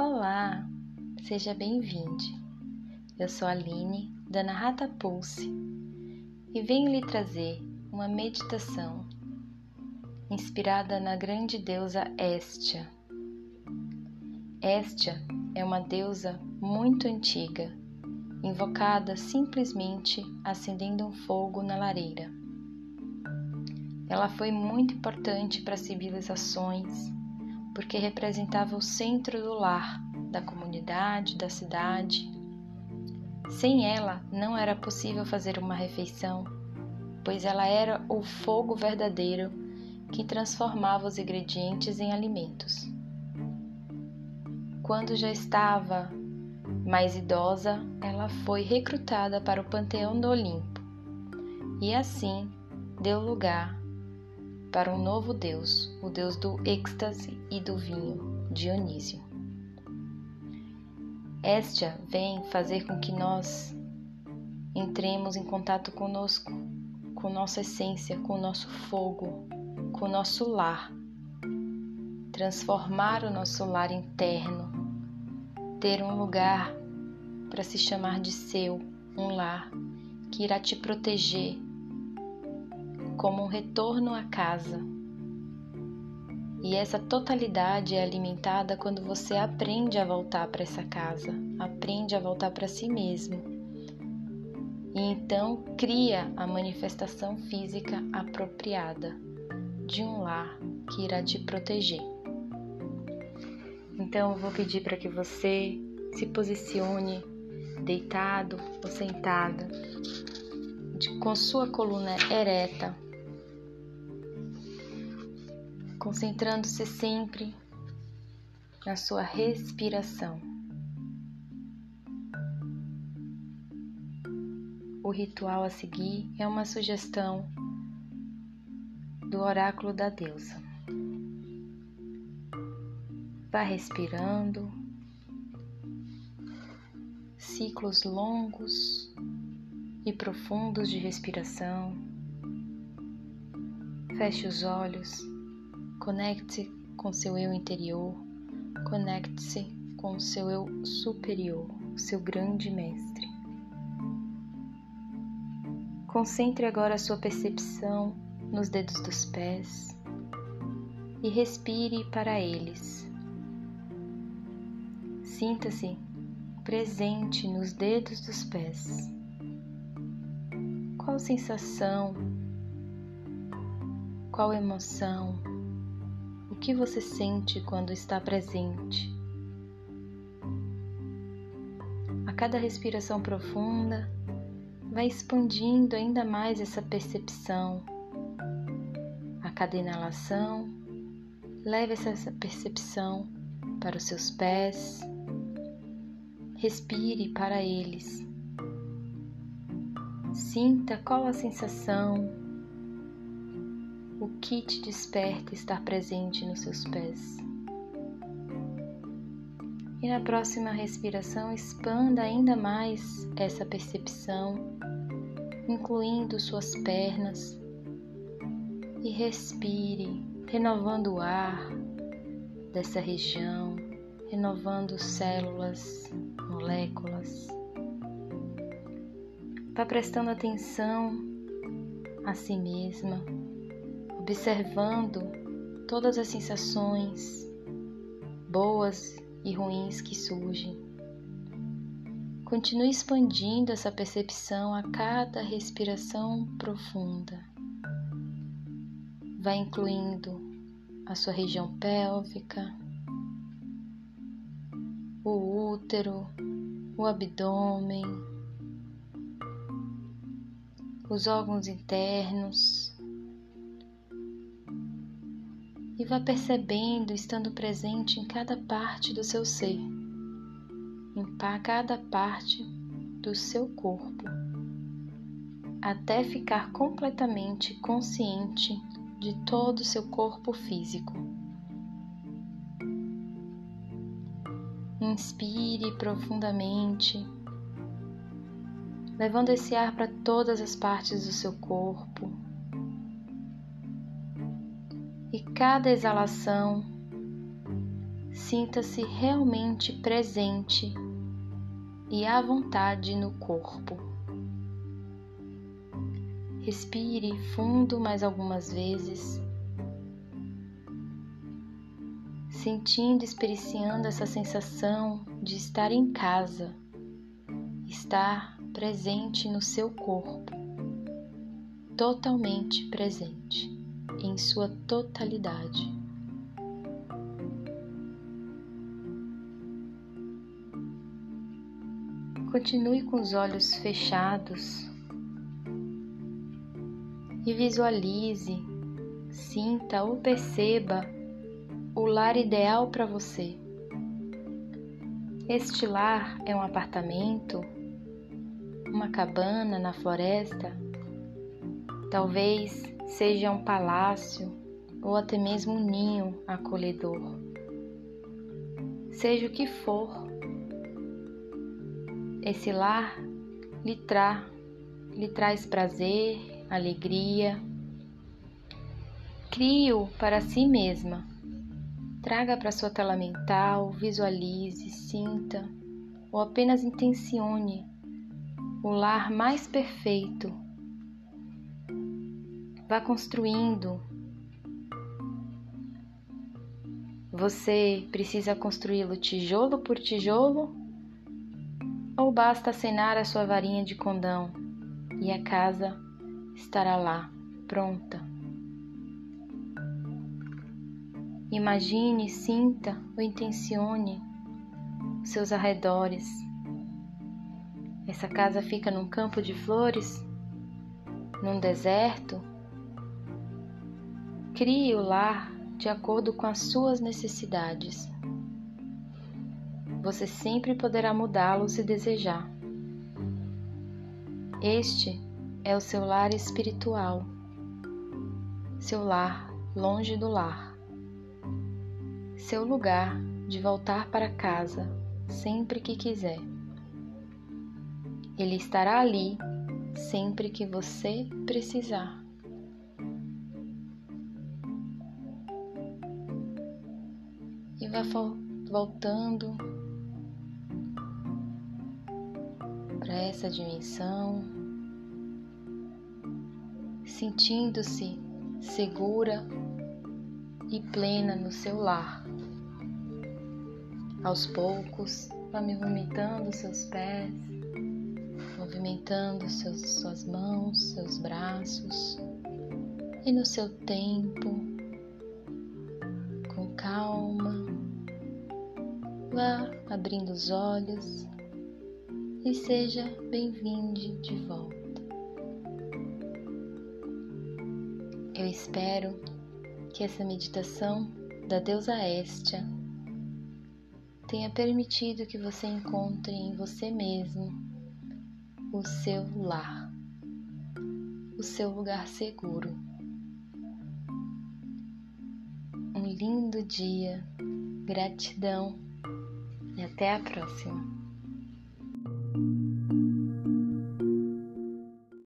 Olá, seja bem-vindo. Eu sou a Aline da Narrata Pulse e venho lhe trazer uma meditação inspirada na grande deusa Estia. Estia é uma deusa muito antiga, invocada simplesmente acendendo um fogo na lareira. Ela foi muito importante para civilizações porque representava o centro do lar, da comunidade, da cidade. Sem ela, não era possível fazer uma refeição, pois ela era o fogo verdadeiro que transformava os ingredientes em alimentos. Quando já estava mais idosa, ela foi recrutada para o panteão do Olimpo e assim deu lugar para um novo Deus, o Deus do êxtase e do vinho, Dionísio. Estia vem fazer com que nós entremos em contato conosco, com nossa essência, com nosso fogo, com nosso lar, transformar o nosso lar interno, ter um lugar para se chamar de seu, um lar que irá te proteger como um retorno à casa. E essa totalidade é alimentada quando você aprende a voltar para essa casa, aprende a voltar para si mesmo. E então cria a manifestação física apropriada de um lar que irá te proteger. Então eu vou pedir para que você se posicione deitado ou sentada, com sua coluna ereta concentrando-se sempre na sua respiração. O ritual a seguir é uma sugestão do oráculo da deusa. Vá respirando, ciclos longos e profundos de respiração. Feche os olhos Conecte-se com seu eu interior, conecte-se com seu eu superior, seu grande mestre. Concentre agora a sua percepção nos dedos dos pés e respire para eles. Sinta-se presente nos dedos dos pés. Qual sensação, qual emoção que você sente quando está presente. A cada respiração profunda, vai expandindo ainda mais essa percepção. A cada inalação, leve essa percepção para os seus pés. Respire para eles. Sinta qual a sensação o que te desperta estar presente nos seus pés. E na próxima respiração, expanda ainda mais essa percepção, incluindo suas pernas, e respire, renovando o ar dessa região, renovando células, moléculas. Vá prestando atenção a si mesma observando todas as sensações boas e ruins que surgem. Continue expandindo essa percepção a cada respiração profunda. Vai incluindo a sua região pélvica, o útero, o abdômen, os órgãos internos, e vá percebendo, estando presente em cada parte do seu ser, em cada parte do seu corpo, até ficar completamente consciente de todo o seu corpo físico. Inspire profundamente, levando esse ar para todas as partes do seu corpo e cada exalação sinta-se realmente presente e à vontade no corpo. Respire fundo mais algumas vezes, sentindo, experienciando essa sensação de estar em casa, estar presente no seu corpo, totalmente presente, em sua totalidade. Continue com os olhos fechados e visualize, sinta ou perceba o lar ideal para você. Este lar é um apartamento, uma cabana na floresta, talvez seja um palácio ou até mesmo um ninho acolhedor. Seja o que for, esse lar lhe, tra lhe traz prazer, alegria. Crie-o para si mesma. Traga para sua tela mental, visualize, sinta ou apenas intencione o lar mais perfeito. Vá construindo. Você precisa construí-lo tijolo por tijolo? Ou basta acenar a sua varinha de condão e a casa estará lá, pronta. Imagine, sinta ou intencione os seus arredores. Essa casa fica num campo de flores, num deserto. Crie o lar de acordo com as suas necessidades. Você sempre poderá mudá-lo se desejar. Este é o seu lar espiritual, seu lar longe do lar, seu lugar de voltar para casa sempre que quiser. Ele estará ali sempre que você precisar. E vá voltando para essa dimensão sentindo-se segura e plena no seu lar. Aos poucos, vá movimentando seus pés, movimentando seus, suas mãos, seus braços, e no seu tempo, com calma, vá abrindo os olhos e seja bem-vindo de volta. Eu espero que essa meditação da deusa Estia tenha permitido que você encontre em você mesmo o seu lar, o seu lugar seguro. Um lindo dia, gratidão e até a próxima.